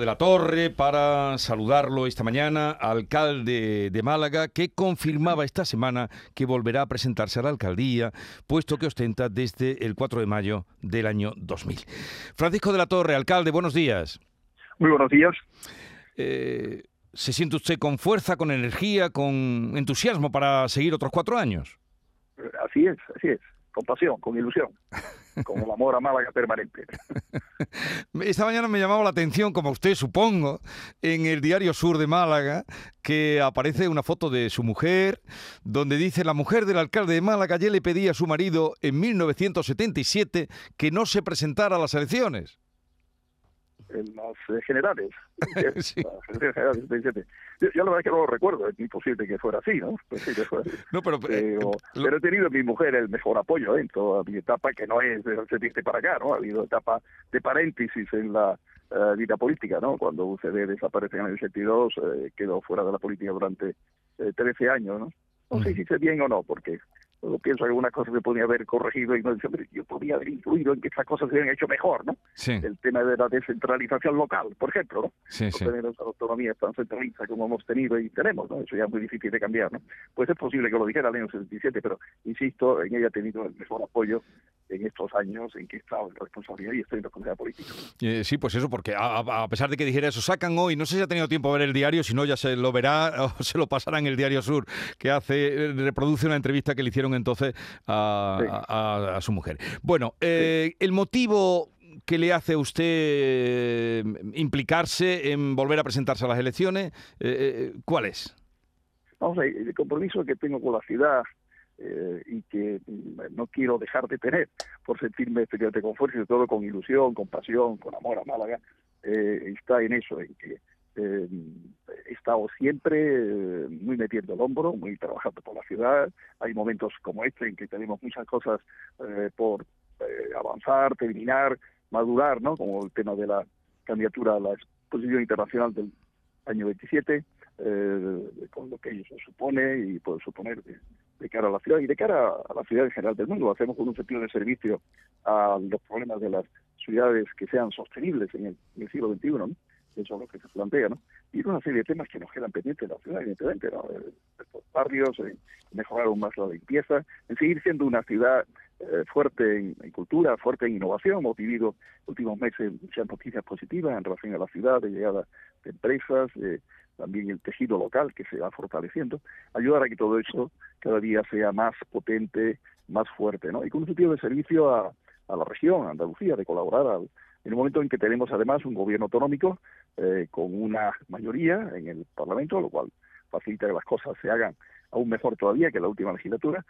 de la Torre para saludarlo esta mañana, alcalde de Málaga, que confirmaba esta semana que volverá a presentarse a la alcaldía, puesto que ostenta desde el 4 de mayo del año 2000. Francisco de la Torre, alcalde, buenos días. Muy buenos días. Eh, ¿Se siente usted con fuerza, con energía, con entusiasmo para seguir otros cuatro años? Así es, así es con pasión, con ilusión, con el amor a Málaga permanente. Esta mañana me llamaba la atención, como usted supongo, en el diario Sur de Málaga, que aparece una foto de su mujer, donde dice la mujer del alcalde de Málaga ya le pedía a su marido en 1977 que no se presentara a las elecciones en las eh, generales. sí. las generales yo, la verdad que no lo recuerdo, es imposible que fuera así, ¿no? Pues sí, que fuera así. No, pero, eh, pero, he tenido mi mujer el mejor apoyo ¿eh? en toda mi etapa, que no es de 77 para acá, ¿no? Ha habido etapa de paréntesis en la vida política, ¿no? Cuando UCD desaparece en el 82, quedó fuera de la política durante 13 años, ¿no? No sé si hice bien o no, porque yo pienso que algunas cosas se podía haber corregido y no yo podría haber incluido en que estas cosas se hubieran hecho mejor, ¿no? Sí. El tema de la descentralización local, por ejemplo, ¿no? Sí, no tener esa autonomía tan centralizada como hemos tenido y tenemos, ¿no? Eso ya es muy difícil de cambiar, ¿no? Pues es posible que lo dijera el año 77, pero insisto, en ella ha tenido el mejor apoyo en estos años en que he estado en responsabilidad y estoy en responsabilidad política. Eh, sí, pues eso, porque a, pesar de que dijera eso, sacan hoy, no sé si ha tenido tiempo de ver el diario, si no ya se lo verá o se lo pasará en el Diario Sur, que hace reproduce una entrevista que le hicieron entonces a, su mujer. Bueno, eh, el motivo que le hace a usted eh, implicarse en volver a presentarse a las elecciones, ¿cuál es? Vamos a ver, el compromiso que tengo con la ciudad eh, y que mm, no quiero dejar de tener por sentirme especialmente con fuerza y todo con ilusión, con pasión, con amor a Málaga, eh, está en eso, en que eh, he estado siempre muy metiendo el hombro, muy trabajando por la ciudad. Hay momentos como este en que tenemos muchas cosas por avanzar, terminar, madurar, ¿no? Como el tema de la candidatura a la exposición internacional del año 27, con lo que ello supone y puede suponer de cara a la ciudad y de cara a la ciudad en general del mundo. Hacemos con un sentido de servicio a los problemas de las ciudades que sean sostenibles en el, siglo XXI, ¿no? Eso es lo que se plantea, ¿no? Y una serie de temas que nos quedan pendientes en la ciudad, evidentemente, ¿no? Estos barrios, en mejorar aún más la limpieza, en seguir siendo una ciudad eh, fuerte en, cultura, fuerte en innovación. Hemos vivido últimos meses muchas noticias positivas en relación a la ciudad, de llegada de empresas, eh, también el tejido local que se va fortaleciendo, ayudar a que todo eso cada día sea más potente, más fuerte, ¿no? Y con un sentido de servicio a, a la región, a Andalucía, de colaborar al, en un momento en que tenemos además un gobierno autonómico eh, con una mayoría en el Parlamento, lo cual facilita que las cosas se hagan aún mejor todavía que la última legislatura,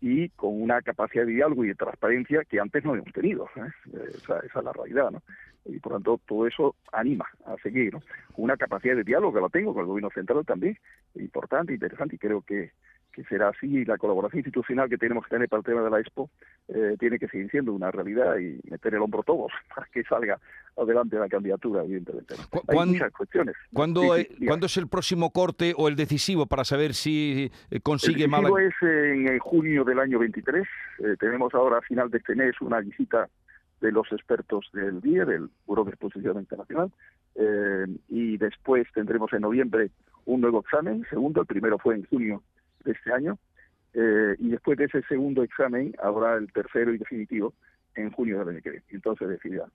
y con una capacidad de diálogo y de transparencia que antes no habíamos tenido. ¿eh? Esa, esa, es la realidad, ¿no? Y por tanto, todo eso anima a seguir, ¿no? Una capacidad de diálogo que la tengo con el gobierno central también, importante, interesante, y creo que será así la colaboración institucional que tenemos que tener para el tema de la Expo eh, tiene que seguir siendo una realidad y meter el hombro todos para que salga adelante la candidatura, evidentemente. Hay muchas cuestiones. ¿cuándo, es el próximo corte o el decisivo para saber si eh, consigue El decisivo es en, junio del año 23. Eh, tenemos ahora a final de este mes una visita de los expertos del día del Buró de Exposición Internacional, y después tendremos en noviembre un nuevo examen, segundo, el primero fue en junio de este año, eh, y después de ese segundo examen habrá el tercero y definitivo en junio del año que viene. Entonces decidirá.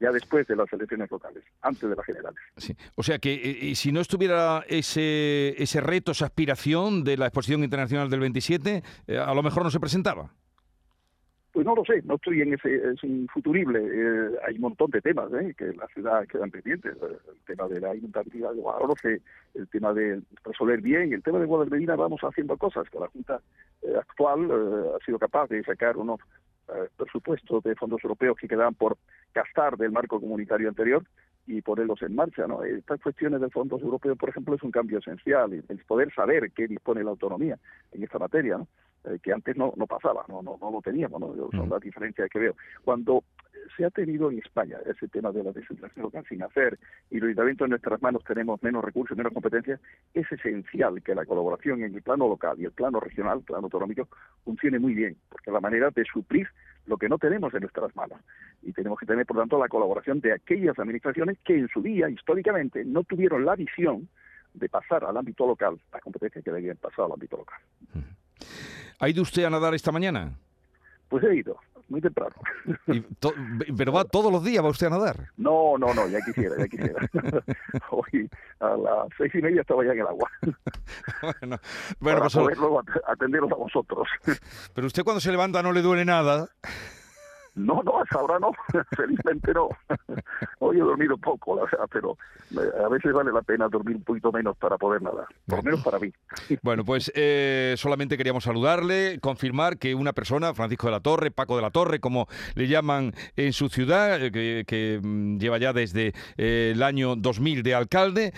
Ya después de las elecciones locales, antes de las generales. Sí. O sea que eh, si no estuviera ese, ese reto, esa aspiración de la exposición internacional del 27, eh, a lo mejor no se presentaba. Pues no lo sé, no estoy en ese, es infuturible. Eh, hay un montón de temas ¿eh? que la ciudad quedan pendientes. El tema de la inundabilidad de Guadalajara, el tema de resolver bien, el tema de Guadalmedina, vamos haciendo cosas que la Junta eh, actual ha sido capaz de sacar unos presupuestos de fondos europeos que quedaban por gastar del marco comunitario anterior y ponerlos en marcha. ¿no? Estas cuestiones de fondos europeos, por ejemplo, es un cambio esencial, el poder saber qué dispone la autonomía en esta materia. ¿no? Eh, que antes no, no pasaba, no, no, no lo teníamos, ¿no? son las diferencias que veo. Cuando se ha tenido en España ese tema de la descentralización local sin hacer y los ayuntamientos en nuestras manos tenemos menos recursos, menos competencias, es esencial que la colaboración en el plano local y el plano regional, el plano autonómico, funcione muy bien, porque la manera de suplir lo que no tenemos en nuestras manos. Y tenemos que tener, por tanto, la colaboración de aquellas administraciones que en su día, históricamente, no tuvieron la visión de pasar al ámbito local las competencias que debían pasar al ámbito local. ¿Ha ido usted a nadar esta mañana? Pues he ido, muy temprano. ¿Pero va todos los días, va usted a nadar? No, no, no, ya quisiera, ya quisiera. Hoy a las seis y media estaba ya en el agua. bueno, bueno para pues, poder luego atenderos a vosotros. Pero usted cuando se levanta no le duele nada. No, no, hasta ahora no, felizmente no. Hoy he dormido poco, pero a veces vale la pena dormir un poquito menos para poder nadar, por lo menos para mí. Bueno, pues eh, solamente queríamos saludarle, confirmar que una persona, Francisco de la Torre, Paco de la Torre, como le llaman en su ciudad, eh, que, mm, lleva ya desde eh, el año 2000 de alcalde,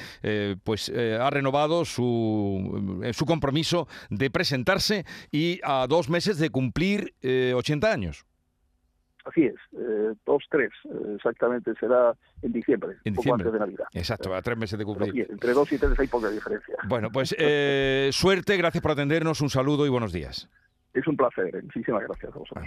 pues ha renovado su, su compromiso de presentarse y a dos meses de cumplir 80 años. Así es, eh, dos, tres, eh, exactamente, será en diciembre, en poco antes de Navidad. Exacto, a tres meses de cumplir. entre dos y tres hay poca diferencia. Bueno, pues eh, suerte, gracias por atendernos, un saludo y buenos días. Es un placer, muchísimas gracias a vosotros.